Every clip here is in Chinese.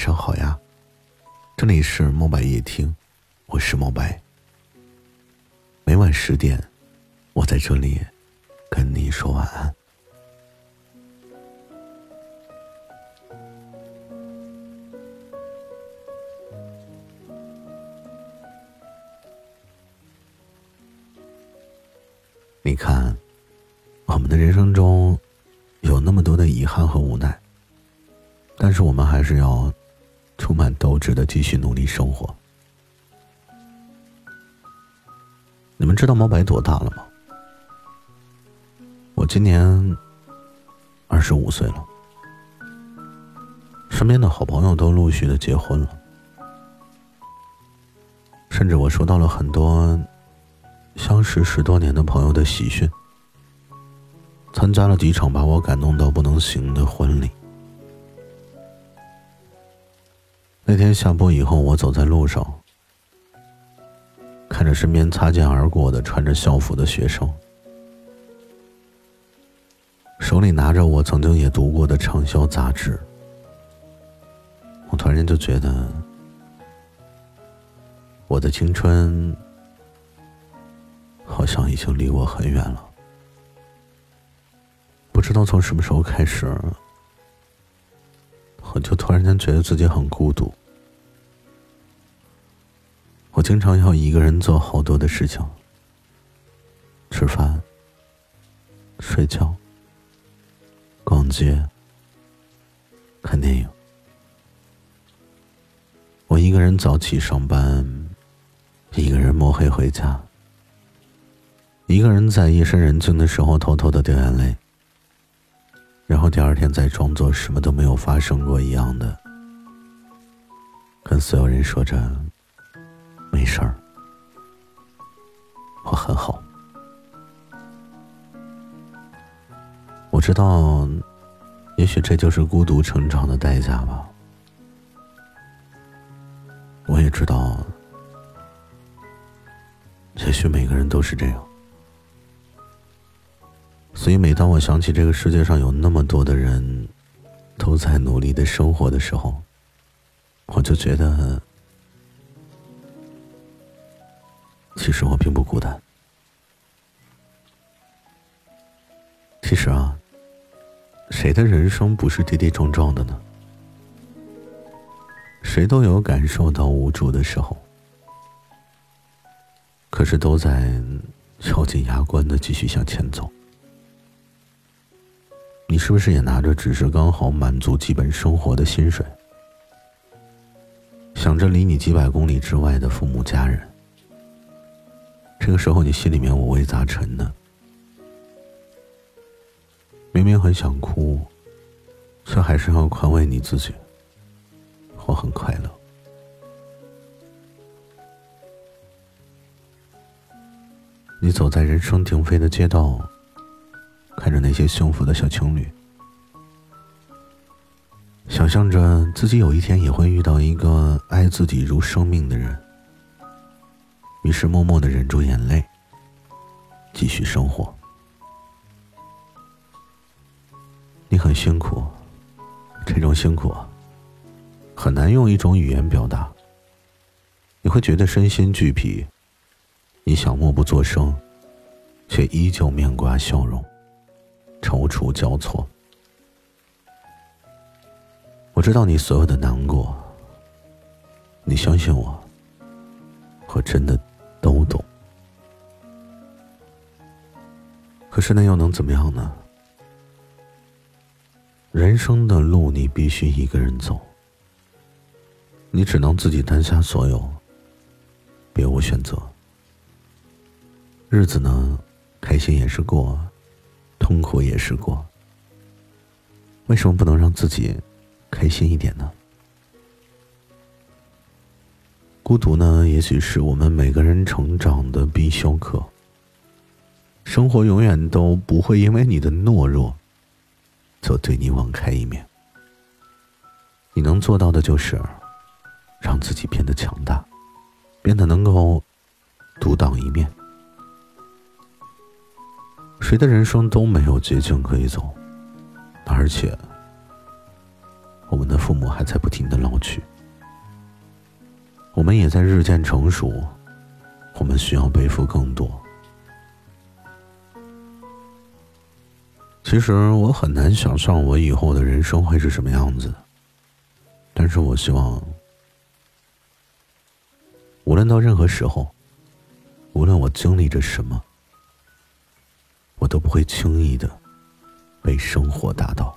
上好呀，这里是墨白夜听，我是墨白。每晚十点，我在这里跟你说晚安。你看，我们的人生中有那么多的遗憾和无奈，但是我们还是要充满斗志的继续努力生活。你们知道毛白多大了吗？我今年二十五岁了，身边的好朋友都陆续的结婚了，甚至我收到了很多。相识十多年的朋友的喜讯，参加了几场把我感动到不能行的婚礼。那天下播以后，我走在路上，看着身边擦肩而过的穿着校服的学生，手里拿着我曾经也读过的畅销杂志，我突然间就觉得，我的青春。好像已经离我很远了，不知道从什么时候开始，我就突然间觉得自己很孤独。我经常要一个人做好多的事情，吃饭、睡觉、逛街、看电影。我一个人早起上班，一个人摸黑回家。一个人在夜深人静的时候偷偷的掉眼泪，然后第二天再装作什么都没有发生过一样的，跟所有人说着没事儿，我很好。我知道，也许这就是孤独成长的代价吧。我也知道，也许每个人都是这样。所以，每当我想起这个世界上有那么多的人都在努力的生活的时候，我就觉得，其实我并不孤单。其实啊，谁的人生不是跌跌撞撞的呢？谁都有感受到无助的时候，可是都在咬紧牙关的继续向前走。你是不是也拿着只是刚好满足基本生活的薪水，想着离你几百公里之外的父母家人？这个时候你心里面五味杂陈的，明明很想哭，却还是要宽慰你自己，我很快乐。你走在人声鼎沸的街道。看着那些幸福的小情侣，想象着自己有一天也会遇到一个爱自己如生命的人，于是默默的忍住眼泪，继续生活。你很辛苦，这种辛苦很难用一种语言表达。你会觉得身心俱疲，你想默不作声，却依旧面挂笑容。踌躇交错，我知道你所有的难过，你相信我，我真的都懂。可是那又能怎么样呢？人生的路你必须一个人走，你只能自己担下所有，别无选择。日子呢，开心也是过。痛苦也是过，为什么不能让自己开心一点呢？孤独呢，也许是我们每个人成长的必修课。生活永远都不会因为你的懦弱，就对你网开一面。你能做到的就是让自己变得强大，变得能够独当一面。谁的人生都没有捷径可以走，而且我们的父母还在不停的老去，我们也在日渐成熟，我们需要背负更多。其实我很难想象我以后的人生会是什么样子，但是我希望，无论到任何时候，无论我经历着什么，我都不会轻易的被生活打倒。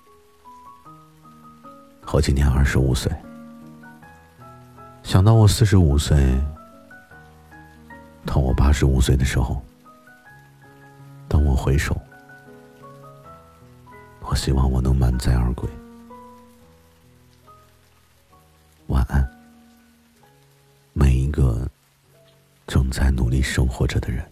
我今年二十五岁，想到我四十五岁，到我八十五岁的时候，当我回首。我希望我能满载而归。晚安，每一个正在努力生活着的人。